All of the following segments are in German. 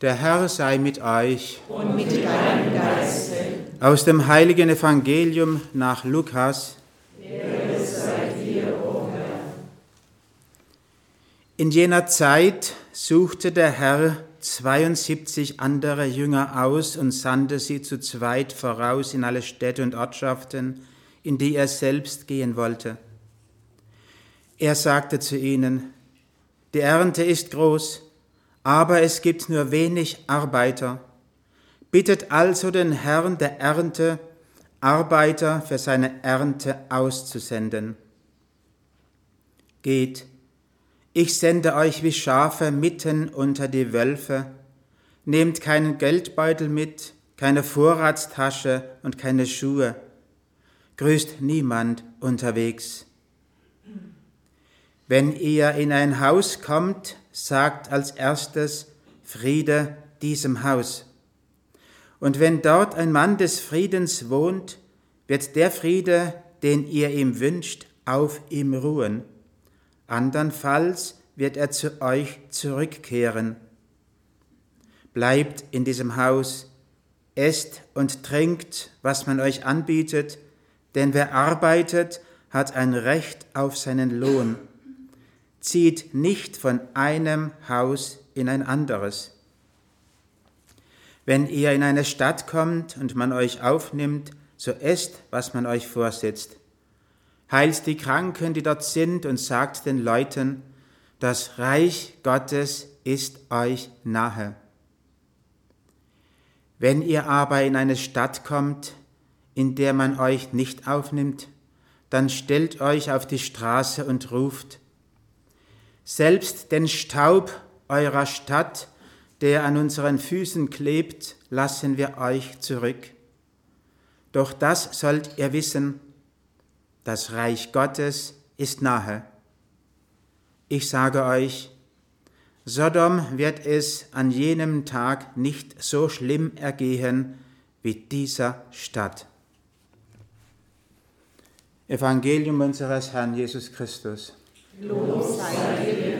Der Herr sei mit euch. Und mit deinem Geiste. Aus dem heiligen Evangelium nach Lukas. Dir. In jener Zeit suchte der Herr 72 andere Jünger aus und sandte sie zu zweit voraus in alle Städte und Ortschaften, in die er selbst gehen wollte. Er sagte zu ihnen, die Ernte ist groß, aber es gibt nur wenig Arbeiter. Bittet also den Herrn der Ernte, Arbeiter für seine Ernte auszusenden. Geht, ich sende euch wie Schafe mitten unter die Wölfe. Nehmt keinen Geldbeutel mit, keine Vorratstasche und keine Schuhe. Grüßt niemand unterwegs. Wenn ihr in ein Haus kommt, sagt als erstes Friede diesem Haus. Und wenn dort ein Mann des Friedens wohnt, wird der Friede, den ihr ihm wünscht, auf ihm ruhen. Andernfalls wird er zu euch zurückkehren. Bleibt in diesem Haus, esst und trinkt, was man euch anbietet, denn wer arbeitet, hat ein Recht auf seinen Lohn. Zieht nicht von einem Haus in ein anderes. Wenn ihr in eine Stadt kommt und man euch aufnimmt, so esst, was man euch vorsetzt. Heilt die Kranken, die dort sind, und sagt den Leuten, das Reich Gottes ist euch nahe. Wenn ihr aber in eine Stadt kommt, in der man euch nicht aufnimmt, dann stellt euch auf die Straße und ruft, selbst den Staub eurer Stadt, der an unseren Füßen klebt, lassen wir euch zurück. Doch das sollt ihr wissen, das Reich Gottes ist nahe. Ich sage euch, Sodom wird es an jenem Tag nicht so schlimm ergehen wie dieser Stadt. Evangelium unseres Herrn Jesus Christus. Lob sei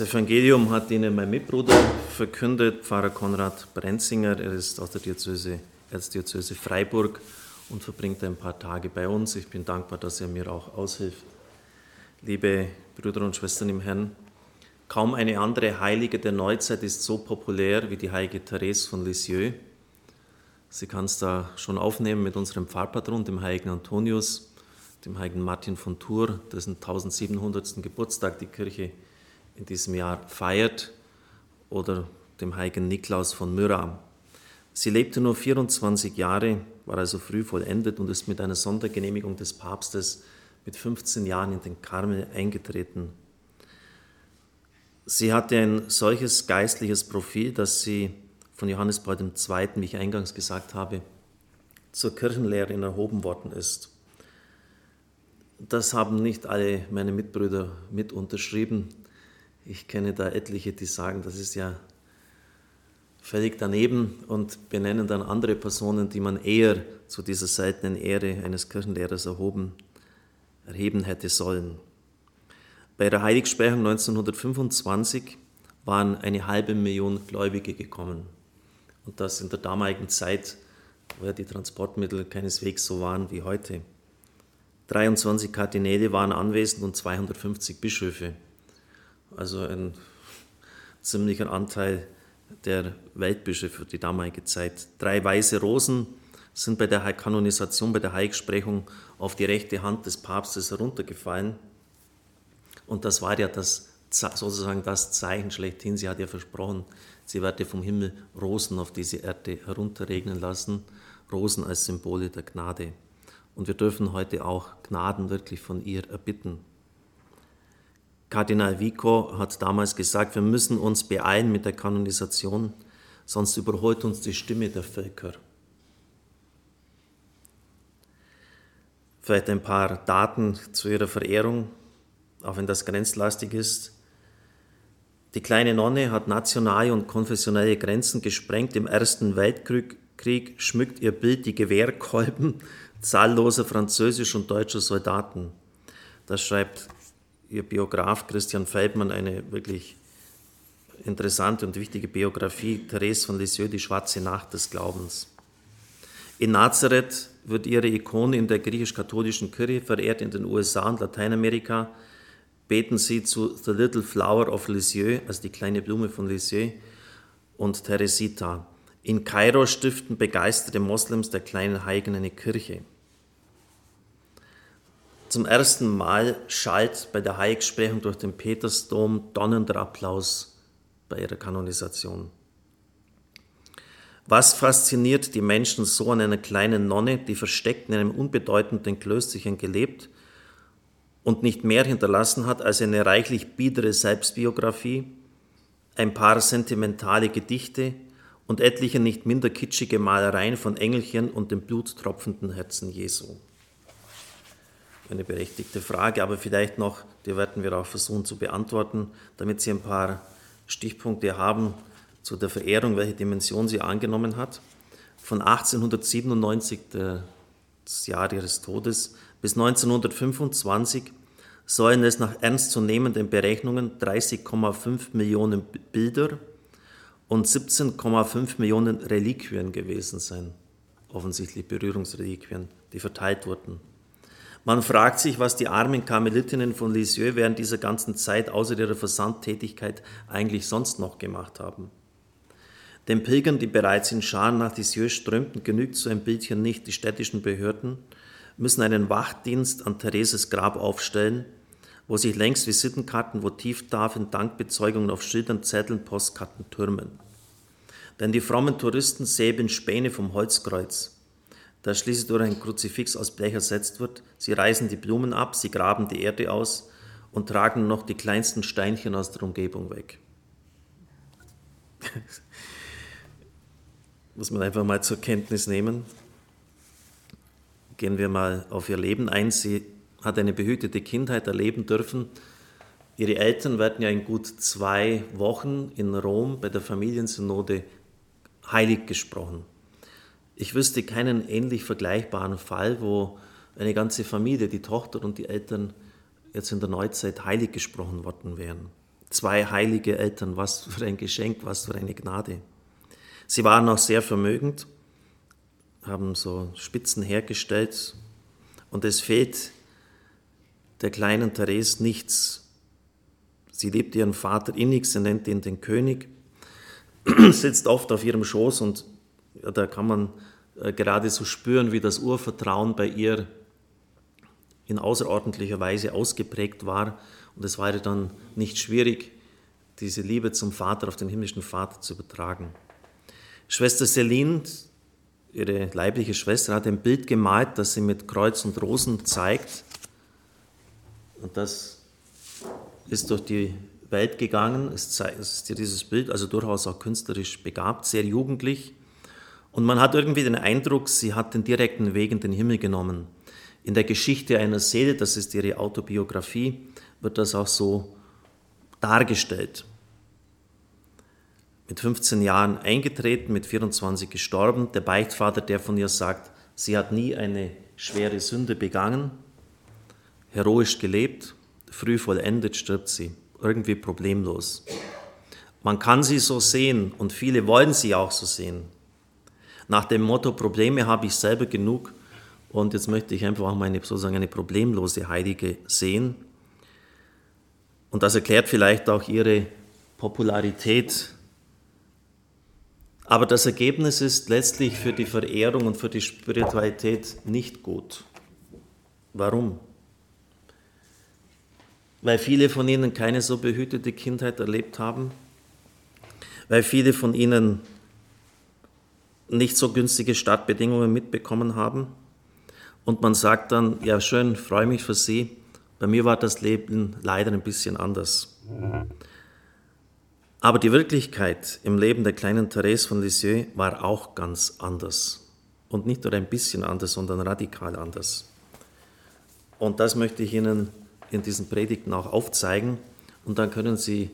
Das Evangelium hat Ihnen mein Mitbruder verkündet, Pfarrer Konrad Brenzinger. Er ist aus der Diözese, Erzdiözese Freiburg und verbringt ein paar Tage bei uns. Ich bin dankbar, dass er mir auch aushilft. Liebe Brüder und Schwestern im Herrn, kaum eine andere Heilige der Neuzeit ist so populär wie die heilige Therese von Lisieux. Sie kann es da schon aufnehmen mit unserem Pfarrpatron, dem heiligen Antonius, dem heiligen Martin von Tours, dessen 1700. Geburtstag die Kirche in diesem Jahr feiert, oder dem heiligen Niklaus von Myra. Sie lebte nur 24 Jahre, war also früh vollendet und ist mit einer Sondergenehmigung des Papstes mit 15 Jahren in den Karmel eingetreten. Sie hatte ein solches geistliches Profil, dass sie von Johannes Paul II., wie ich eingangs gesagt habe, zur Kirchenlehrerin erhoben worden ist. Das haben nicht alle meine Mitbrüder mit unterschrieben. Ich kenne da etliche, die sagen, das ist ja völlig daneben und benennen dann andere Personen, die man eher zu dieser seltenen Ehre eines Kirchenlehrers erhoben, erheben hätte sollen. Bei der Heiligsprechung 1925 waren eine halbe Million Gläubige gekommen. Und das in der damaligen Zeit, wo ja die Transportmittel keineswegs so waren wie heute. 23 Kardinäle waren anwesend und 250 Bischöfe also ein ziemlicher Anteil der Weltbischöfe für die damalige Zeit. Drei weiße Rosen sind bei der Kanonisation, bei der Heiligsprechung auf die rechte Hand des Papstes heruntergefallen. Und das war ja das, sozusagen das Zeichen schlechthin. Sie hat ja versprochen, sie werde vom Himmel Rosen auf diese Erde herunterregnen lassen. Rosen als Symbole der Gnade. Und wir dürfen heute auch Gnaden wirklich von ihr erbitten. Kardinal Vico hat damals gesagt, wir müssen uns beeilen mit der Kanonisation, sonst überholt uns die Stimme der Völker. Vielleicht ein paar Daten zu ihrer Verehrung, auch wenn das grenzlastig ist. Die kleine Nonne hat nationale und konfessionelle Grenzen gesprengt. Im Ersten Weltkrieg schmückt ihr Bild die Gewehrkolben zahlloser französischer und deutscher Soldaten. Das schreibt ihr Biograf Christian Feldmann eine wirklich interessante und wichtige Biografie, Therese von Lisieux, die schwarze Nacht des Glaubens. In Nazareth wird ihre Ikone in der griechisch-katholischen Kirche verehrt in den USA und Lateinamerika. Beten sie zu The Little Flower of Lisieux, also die kleine Blume von Lisieux, und Teresita. In Kairo stiften begeisterte Moslems der kleinen Heiligen eine Kirche. Zum ersten Mal schallt bei der Heiligsprechung durch den Petersdom donnernder Applaus bei ihrer Kanonisation. Was fasziniert die Menschen so an einer kleinen Nonne, die versteckt in einem unbedeutenden Klösterchen gelebt und nicht mehr hinterlassen hat als eine reichlich biedere Selbstbiografie, ein paar sentimentale Gedichte und etliche nicht minder kitschige Malereien von Engelchen und dem bluttropfenden Herzen Jesu? Eine berechtigte Frage, aber vielleicht noch, die werden wir auch versuchen zu beantworten, damit Sie ein paar Stichpunkte haben zu der Verehrung, welche Dimension sie angenommen hat. Von 1897, das Jahr ihres Todes, bis 1925 sollen es nach ernstzunehmenden Berechnungen 30,5 Millionen Bilder und 17,5 Millionen Reliquien gewesen sein, offensichtlich Berührungsreliquien, die verteilt wurden. Man fragt sich, was die armen Karmelitinnen von Lisieux während dieser ganzen Zeit außer ihrer Versandtätigkeit eigentlich sonst noch gemacht haben. Den Pilgern, die bereits in Scharen nach Lisieux strömten, genügt so ein Bildchen nicht. Die städtischen Behörden müssen einen Wachdienst an Thereses Grab aufstellen, wo sich längst Visitenkarten, Votivtafeln, Dankbezeugungen auf Schildern, Zetteln, Postkarten türmen. Denn die frommen Touristen säbeln Späne vom Holzkreuz das schließlich durch ein Kruzifix aus Blech ersetzt wird. Sie reißen die Blumen ab, sie graben die Erde aus und tragen noch die kleinsten Steinchen aus der Umgebung weg. Muss man einfach mal zur Kenntnis nehmen. Gehen wir mal auf ihr Leben ein. Sie hat eine behütete Kindheit erleben dürfen. Ihre Eltern werden ja in gut zwei Wochen in Rom bei der Familiensynode heilig gesprochen. Ich wüsste keinen ähnlich vergleichbaren Fall, wo eine ganze Familie, die Tochter und die Eltern, jetzt in der Neuzeit heilig gesprochen worden wären. Zwei heilige Eltern, was für ein Geschenk, was für eine Gnade. Sie waren auch sehr vermögend, haben so Spitzen hergestellt und es fehlt der kleinen Therese nichts. Sie liebt ihren Vater innig, sie nennt ihn den König, sitzt oft auf ihrem Schoß und ja, da kann man äh, gerade so spüren, wie das Urvertrauen bei ihr in außerordentlicher Weise ausgeprägt war. Und es war ihr dann nicht schwierig, diese Liebe zum Vater auf den himmlischen Vater zu übertragen. Schwester Celine, ihre leibliche Schwester, hat ein Bild gemalt, das sie mit Kreuz und Rosen zeigt. Und das ist durch die Welt gegangen. Es ist dieses Bild, also durchaus auch künstlerisch begabt, sehr jugendlich. Und man hat irgendwie den Eindruck, sie hat den direkten Weg in den Himmel genommen. In der Geschichte einer Seele, das ist ihre Autobiografie, wird das auch so dargestellt. Mit 15 Jahren eingetreten, mit 24 gestorben. Der Beichtvater, der von ihr sagt, sie hat nie eine schwere Sünde begangen, heroisch gelebt, früh vollendet stirbt sie, irgendwie problemlos. Man kann sie so sehen und viele wollen sie auch so sehen nach dem Motto, Probleme habe ich selber genug und jetzt möchte ich einfach auch meine, sozusagen eine problemlose Heilige sehen. Und das erklärt vielleicht auch ihre Popularität. Aber das Ergebnis ist letztlich für die Verehrung und für die Spiritualität nicht gut. Warum? Weil viele von ihnen keine so behütete Kindheit erlebt haben, weil viele von ihnen nicht so günstige Startbedingungen mitbekommen haben. Und man sagt dann, ja schön, freue mich für Sie. Bei mir war das Leben leider ein bisschen anders. Aber die Wirklichkeit im Leben der kleinen Therese von Lisieux war auch ganz anders. Und nicht nur ein bisschen anders, sondern radikal anders. Und das möchte ich Ihnen in diesen Predigten auch aufzeigen. Und dann können Sie,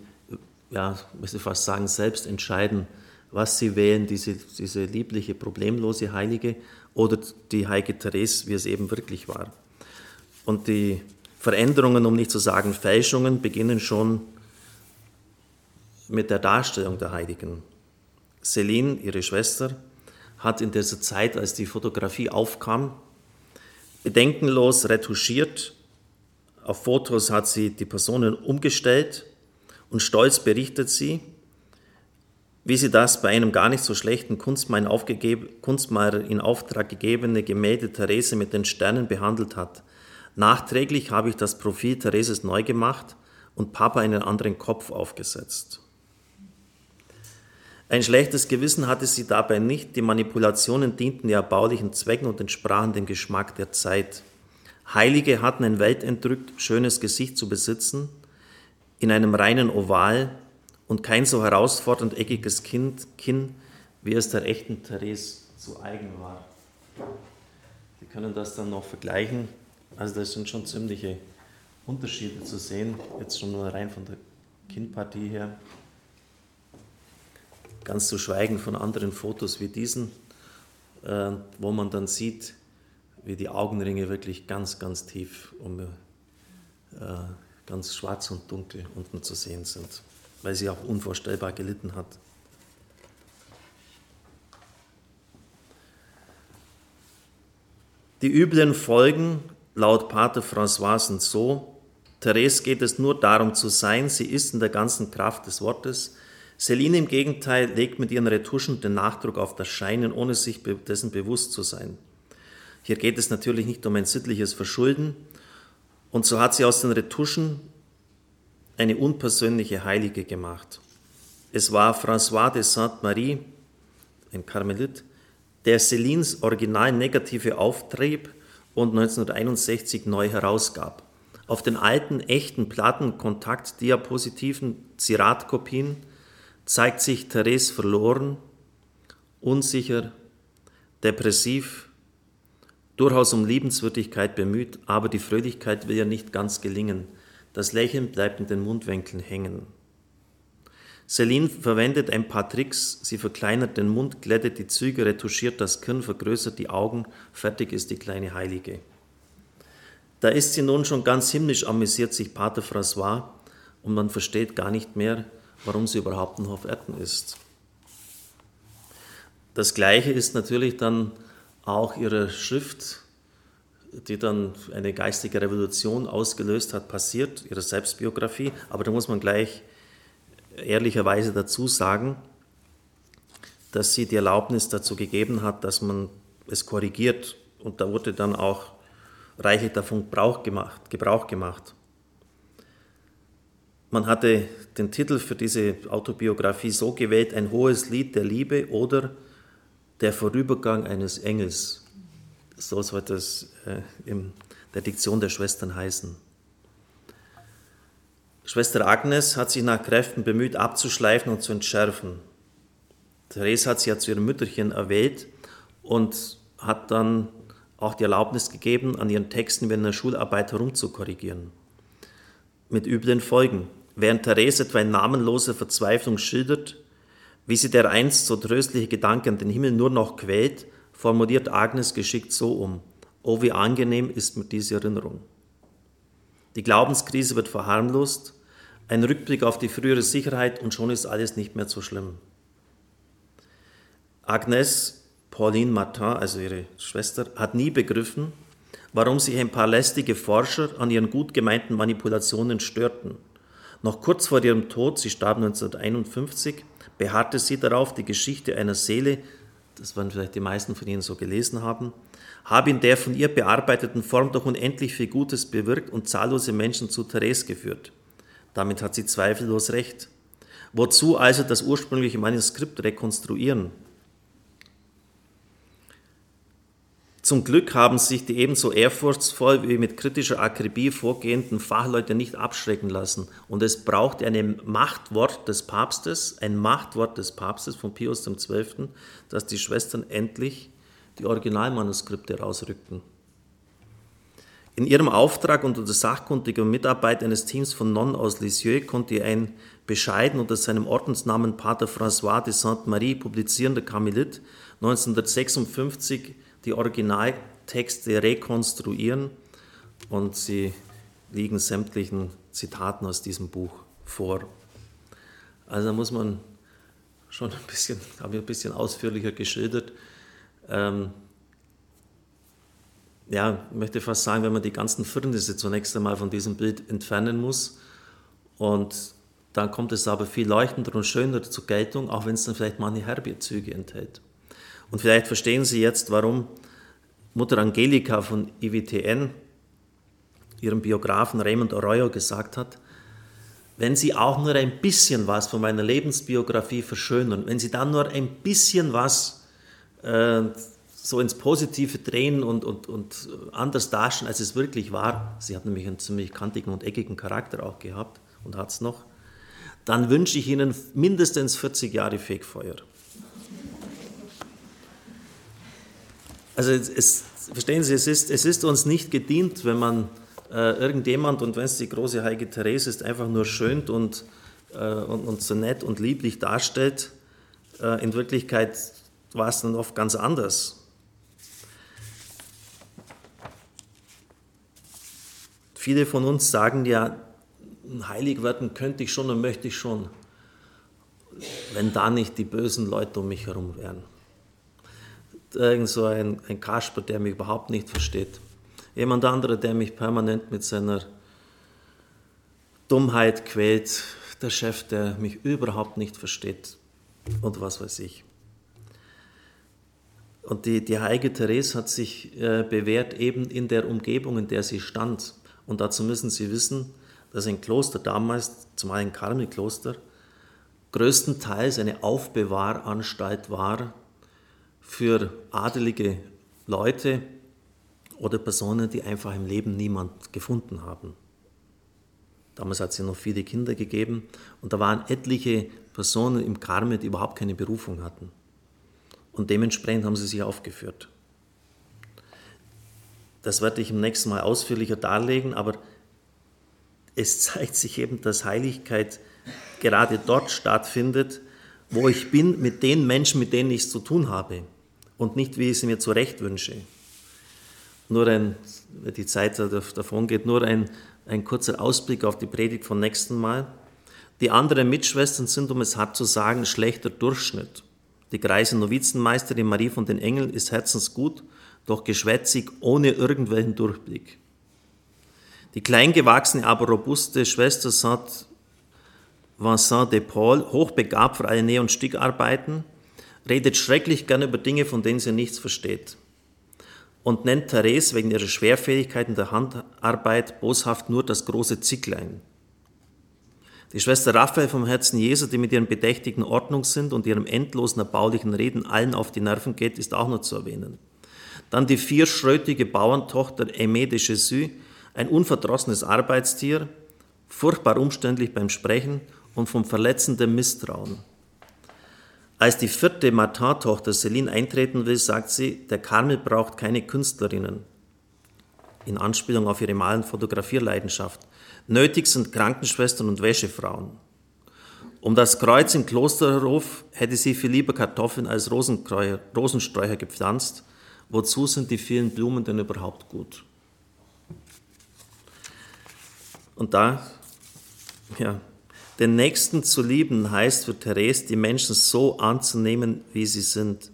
ja, ich fast sagen, selbst entscheiden, was Sie wählen, diese, diese liebliche, problemlose Heilige oder die heilige Therese, wie es eben wirklich war. Und die Veränderungen, um nicht zu sagen Fälschungen, beginnen schon mit der Darstellung der Heiligen. Celine, ihre Schwester, hat in dieser Zeit, als die Fotografie aufkam, bedenkenlos retuschiert. Auf Fotos hat sie die Personen umgestellt und stolz berichtet sie, wie sie das bei einem gar nicht so schlechten Kunstmaler, in Auftrag gegebene Gemälde Therese mit den Sternen behandelt hat. Nachträglich habe ich das Profil Thereses neu gemacht und Papa einen anderen Kopf aufgesetzt. Ein schlechtes Gewissen hatte sie dabei nicht, die Manipulationen dienten ihr erbaulichen Zwecken und entsprachen dem Geschmack der Zeit. Heilige hatten ein weltentrückt schönes Gesicht zu besitzen, in einem reinen Oval und kein so herausfordernd eckiges kind, Kinn, wie es der echten Therese zu eigen war. Sie können das dann noch vergleichen. Also das sind schon ziemliche Unterschiede zu sehen, jetzt schon nur rein von der Kinnpartie her. Ganz zu schweigen von anderen Fotos wie diesen, äh, wo man dann sieht, wie die Augenringe wirklich ganz, ganz tief und äh, ganz schwarz und dunkel unten zu sehen sind, weil sie auch unvorstellbar gelitten hat. Die üblen Folgen laut Pater François sind so, Therese geht es nur darum zu sein, sie ist in der ganzen Kraft des Wortes, Celine im Gegenteil legt mit ihren Retuschen den Nachdruck auf das Scheinen, ohne sich dessen bewusst zu sein. Hier geht es natürlich nicht um ein sittliches Verschulden, und so hat sie aus den Retuschen eine unpersönliche Heilige gemacht. Es war François de Sainte-Marie, ein Karmelit, der Celines original negative auftrieb und 1961 neu herausgab. Auf den alten, echten Platten Kontaktdiapositiven Ziratkopien zeigt sich Therese verloren, unsicher, depressiv, durchaus um Liebenswürdigkeit bemüht, aber die Fröhlichkeit will ja nicht ganz gelingen. Das Lächeln bleibt in den Mundwinkeln hängen. Celine verwendet ein paar Tricks. Sie verkleinert den Mund, glättet die Züge, retuschiert das Kinn, vergrößert die Augen. Fertig ist die kleine Heilige. Da ist sie nun schon ganz himmlisch, amüsiert sich Pater François und man versteht gar nicht mehr, warum sie überhaupt noch auf Erden ist. Das Gleiche ist natürlich dann auch ihre Schrift, die dann eine geistige Revolution ausgelöst hat, passiert, ihre Selbstbiografie. Aber da muss man gleich ehrlicherweise dazu sagen, dass sie die Erlaubnis dazu gegeben hat, dass man es korrigiert. Und da wurde dann auch reichlich davon Gebrauch gemacht. Gebrauch gemacht. Man hatte den Titel für diese Autobiografie so gewählt, ein hohes Lied der Liebe oder der Vorübergang eines Engels. So soll das äh, in der Diktion der Schwestern heißen. Schwester Agnes hat sich nach Kräften bemüht, abzuschleifen und zu entschärfen. Therese hat sie ja zu ihrem Mütterchen erwählt und hat dann auch die Erlaubnis gegeben, an ihren Texten während der Schularbeit herumzukorrigieren. Mit üblen Folgen. Während Therese etwa in namenloser Verzweiflung schildert, wie sie der einst so tröstliche Gedanke an den Himmel nur noch quält, formuliert Agnes geschickt so um. Oh, wie angenehm ist mir diese Erinnerung. Die Glaubenskrise wird verharmlost, ein Rückblick auf die frühere Sicherheit und schon ist alles nicht mehr so schlimm. Agnes Pauline Martin, also ihre Schwester, hat nie begriffen, warum sich ein paar lästige Forscher an ihren gut gemeinten Manipulationen störten. Noch kurz vor ihrem Tod, sie starb 1951, beharrte sie darauf, die Geschichte einer Seele, das werden vielleicht die meisten von Ihnen so gelesen haben, habe in der von ihr bearbeiteten Form doch unendlich viel Gutes bewirkt und zahllose Menschen zu Therese geführt. Damit hat sie zweifellos recht. Wozu also das ursprüngliche Manuskript rekonstruieren? Zum Glück haben sich die ebenso ehrfurchtsvoll wie mit kritischer Akribie vorgehenden Fachleute nicht abschrecken lassen. Und es braucht ein Machtwort des Papstes, ein Machtwort des Papstes von Pius XII., dass die Schwestern endlich die Originalmanuskripte rausrückten. In ihrem Auftrag unter der sachkundigen Mitarbeit eines Teams von Nonnen aus Lisieux konnte ein bescheiden unter seinem Ordensnamen Pater François de Sainte-Marie publizierender Karmelit 1956 die Originaltexte rekonstruieren und sie liegen sämtlichen Zitaten aus diesem Buch vor. Also da muss man schon ein bisschen, habe ich ein bisschen ausführlicher geschildert. Ähm, ja, ich möchte fast sagen, wenn man die ganzen Firnisse zunächst einmal von diesem Bild entfernen muss und dann kommt es aber viel leuchtender und schöner zur Geltung, auch wenn es dann vielleicht manche herbe Züge enthält. Und vielleicht verstehen Sie jetzt, warum Mutter Angelika von IWTN ihrem Biografen Raymond Arroyo gesagt hat, wenn Sie auch nur ein bisschen was von meiner Lebensbiografie verschönern, wenn Sie dann nur ein bisschen was äh, so ins Positive drehen und, und, und anders darstellen, als es wirklich war, sie hat nämlich einen ziemlich kantigen und eckigen Charakter auch gehabt und hat es noch, dann wünsche ich Ihnen mindestens 40 Jahre Fegfeuer. Also es, verstehen Sie, es ist, es ist uns nicht gedient, wenn man äh, irgendjemand, und wenn es die große Heilige Therese ist, einfach nur schönt und, äh, und, und, so nett und lieblich darstellt. Äh, in Wirklichkeit war es dann oft ganz anders. Viele von uns sagen ja, heilig werden könnte ich schon und möchte ich schon, wenn da nicht die bösen Leute um mich herum wären irgend so ein, ein Kasper, der mich überhaupt nicht versteht. Jemand anderer, der mich permanent mit seiner Dummheit quält. Der Chef, der mich überhaupt nicht versteht. Und was weiß ich. Und die, die heilige Therese hat sich äh, bewährt eben in der Umgebung, in der sie stand. Und dazu müssen Sie wissen, dass ein Kloster damals, zumal ein Karmelkloster, größtenteils eine Aufbewahranstalt war für adelige Leute oder Personen, die einfach im Leben niemand gefunden haben. Damals hat es ja noch viele Kinder gegeben und da waren etliche Personen im Karmel, die überhaupt keine Berufung hatten. Und dementsprechend haben sie sich aufgeführt. Das werde ich im nächsten Mal ausführlicher darlegen, aber es zeigt sich eben, dass Heiligkeit gerade dort stattfindet, wo ich bin mit den Menschen, mit denen ich es zu tun habe und nicht, wie ich es mir zurecht wünsche. Nur ein, die Zeit davon geht, nur ein, ein kurzer Ausblick auf die Predigt vom nächsten Mal. Die anderen Mitschwestern sind, um es hart zu sagen, schlechter Durchschnitt. Die greise Novizenmeisterin Marie von den Engeln ist herzensgut, doch geschwätzig, ohne irgendwelchen Durchblick. Die kleingewachsene, aber robuste Schwester Saint Vincent de Paul, hochbegabt für alle Näh- und Stickarbeiten, redet schrecklich gern über Dinge, von denen sie nichts versteht und nennt Therese wegen ihrer Schwerfähigkeit in der Handarbeit boshaft nur das große Zicklein. Die Schwester Raphael vom Herzen Jesu, die mit ihren bedächtigen Ordnung sind und ihrem endlosen erbaulichen Reden allen auf die Nerven geht, ist auch noch zu erwähnen. Dann die vierschrötige Bauerntochter Aimée de Jesus, ein unverdrossenes Arbeitstier, furchtbar umständlich beim Sprechen und vom verletzenden Misstrauen. Als die vierte Martin-Tochter Celine eintreten will, sagt sie, der Karmel braucht keine Künstlerinnen. In Anspielung auf ihre Mal- und Fotografierleidenschaft. Nötig sind Krankenschwestern und Wäschefrauen. Um das Kreuz im Klosterhof hätte sie viel lieber Kartoffeln als Rosensträucher gepflanzt. Wozu sind die vielen Blumen denn überhaupt gut? Und da, ja, den Nächsten zu lieben heißt für Therese, die Menschen so anzunehmen, wie sie sind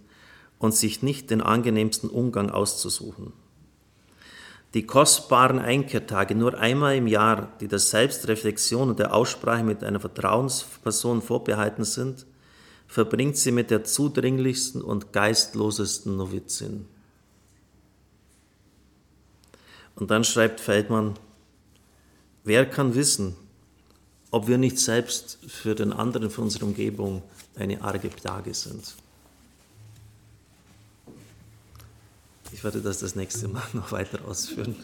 und sich nicht den angenehmsten Umgang auszusuchen. Die kostbaren Einkehrtage nur einmal im Jahr, die der Selbstreflexion und der Aussprache mit einer Vertrauensperson vorbehalten sind, verbringt sie mit der zudringlichsten und geistlosesten Novizin. Und dann schreibt Feldmann, wer kann wissen, ob wir nicht selbst für den anderen, für unsere Umgebung eine arge Plage sind. Ich werde das das nächste Mal noch weiter ausführen.